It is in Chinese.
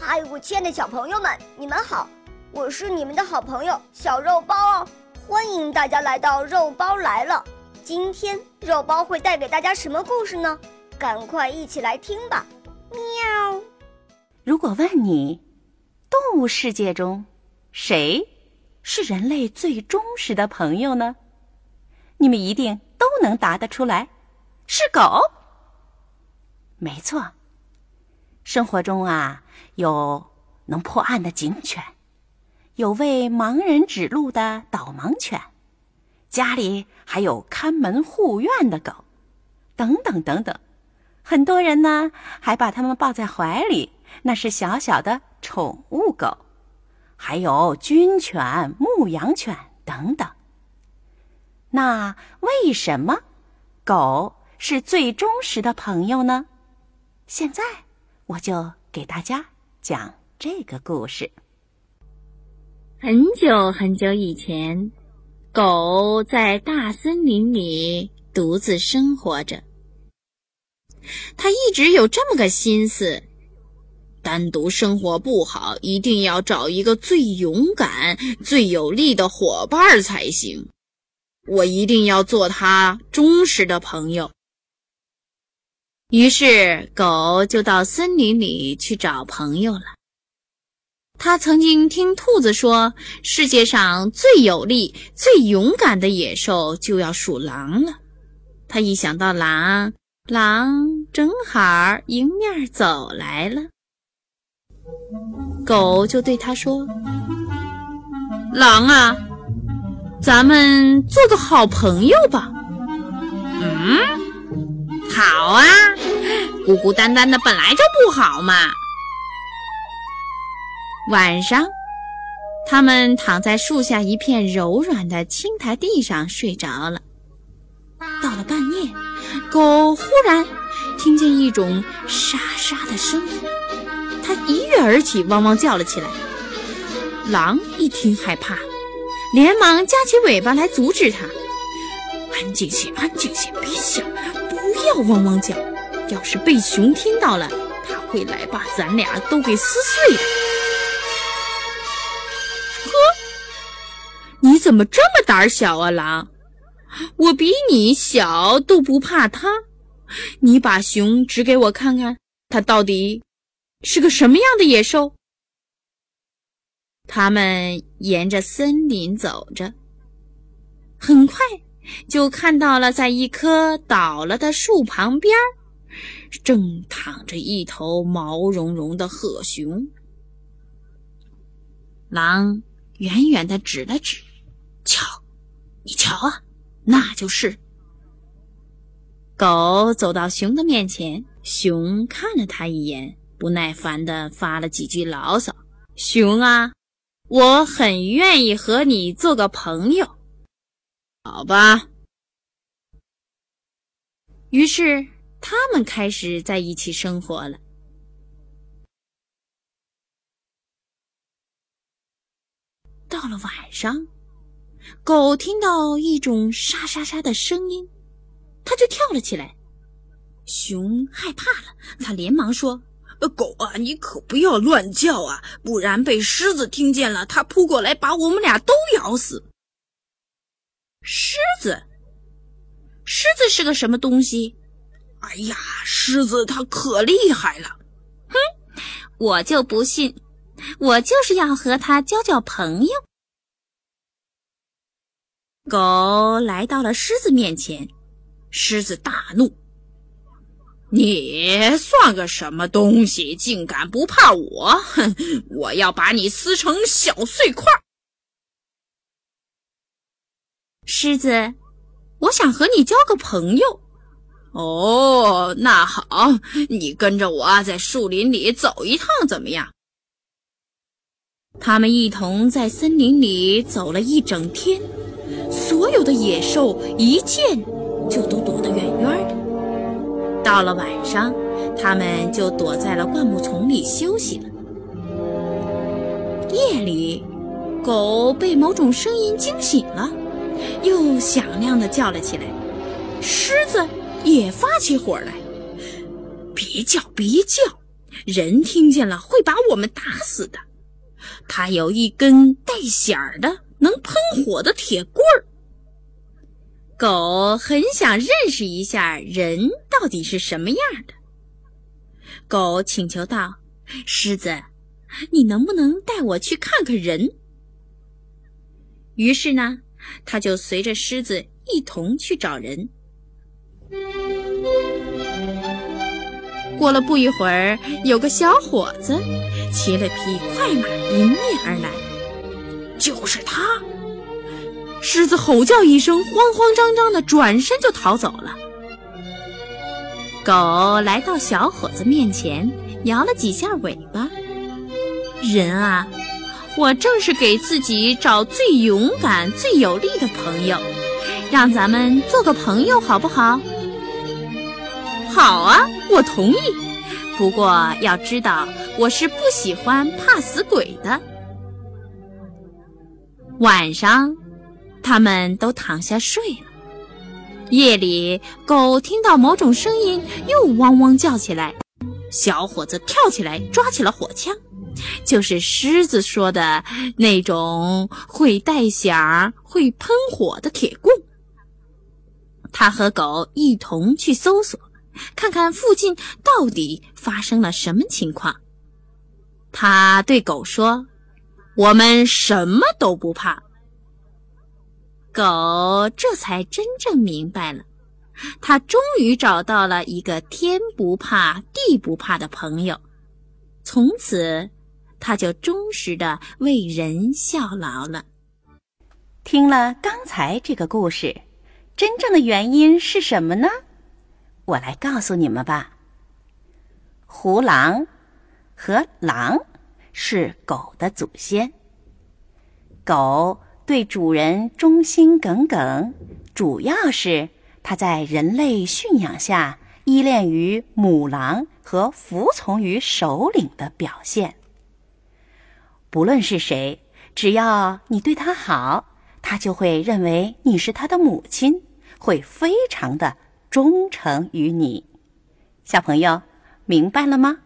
嗨，我亲爱的小朋友们，你们好！我是你们的好朋友小肉包哦，欢迎大家来到肉包来了。今天肉包会带给大家什么故事呢？赶快一起来听吧！喵。如果问你，动物世界中谁是人类最忠实的朋友呢？你们一定都能答得出来，是狗。没错。生活中啊，有能破案的警犬，有为盲人指路的导盲犬，家里还有看门护院的狗，等等等等。很多人呢还把它们抱在怀里，那是小小的宠物狗。还有军犬、牧羊犬等等。那为什么狗是最忠实的朋友呢？现在。我就给大家讲这个故事。很久很久以前，狗在大森林里独自生活着。它一直有这么个心思：单独生活不好，一定要找一个最勇敢、最有力的伙伴才行。我一定要做它忠实的朋友。于是，狗就到森林里去找朋友了。他曾经听兔子说，世界上最有力、最勇敢的野兽就要数狼了。他一想到狼，狼正好迎面走来了。狗就对他说：“狼啊，咱们做个好朋友吧。”嗯。好啊，孤孤单单的本来就不好嘛。晚上，他们躺在树下一片柔软的青苔地上睡着了。到了半夜，狗忽然听见一种沙沙的声音，它一跃而起，汪汪叫了起来。狼一听害怕，连忙夹起尾巴来阻止它：“安静些，安静些，别响。”要汪汪叫，要是被熊听到了，他会来把咱俩都给撕碎的。呵，你怎么这么胆小啊，狼？我比你小都不怕他，你把熊指给我看看，它到底是个什么样的野兽？他们沿着森林走着，很快。就看到了，在一棵倒了的树旁边，正躺着一头毛茸茸的褐熊。狼远远的指了指：“瞧，你瞧啊，那就是。”狗走到熊的面前，熊看了他一眼，不耐烦的发了几句牢骚：“熊啊，我很愿意和你做个朋友。”好吧。于是他们开始在一起生活了。到了晚上，狗听到一种沙沙沙的声音，它就跳了起来。熊害怕了，他连忙说：“狗啊，你可不要乱叫啊，不然被狮子听见了，它扑过来把我们俩都咬死。”狮子，狮子是个什么东西？哎呀，狮子它可厉害了！哼，我就不信，我就是要和它交交朋友。狗来到了狮子面前，狮子大怒：“你算个什么东西，竟敢不怕我？哼，我要把你撕成小碎块！”狮子，我想和你交个朋友。哦，那好，你跟着我在树林里走一趟，怎么样？他们一同在森林里走了一整天，所有的野兽一见就都躲得远远的。到了晚上，他们就躲在了灌木丛里休息了。夜里，狗被某种声音惊醒了。又响亮的叫了起来，狮子也发起火来。别叫，别叫，人听见了会把我们打死的。它有一根带响儿的、能喷火的铁棍儿。狗很想认识一下人到底是什么样的。狗请求道：“狮子，你能不能带我去看看人？”于是呢，他就随着狮子一同去找人。过了不一会儿，有个小伙子骑了匹快马迎面而来，就是他。狮子吼叫一声，慌慌张张的转身就逃走了。狗来到小伙子面前，摇了几下尾巴。人啊，我正是给自己找最勇敢、最有力的朋友，让咱们做个朋友好不好？好啊，我同意。不过要知道，我是不喜欢怕死鬼的。晚上，他们都躺下睡了。夜里，狗听到某种声音，又汪汪叫起来。小伙子跳起来，抓起了火枪，就是狮子说的那种会带响、会喷火的铁棍。他和狗一同去搜索。看看附近到底发生了什么情况。他对狗说：“我们什么都不怕。”狗这才真正明白了，他终于找到了一个天不怕地不怕的朋友。从此，他就忠实的为人效劳了。听了刚才这个故事，真正的原因是什么呢？我来告诉你们吧。胡狼和狼是狗的祖先。狗对主人忠心耿耿，主要是它在人类驯养下依恋于母狼和服从于首领的表现。不论是谁，只要你对他好，他就会认为你是他的母亲，会非常的。忠诚于你，小朋友，明白了吗？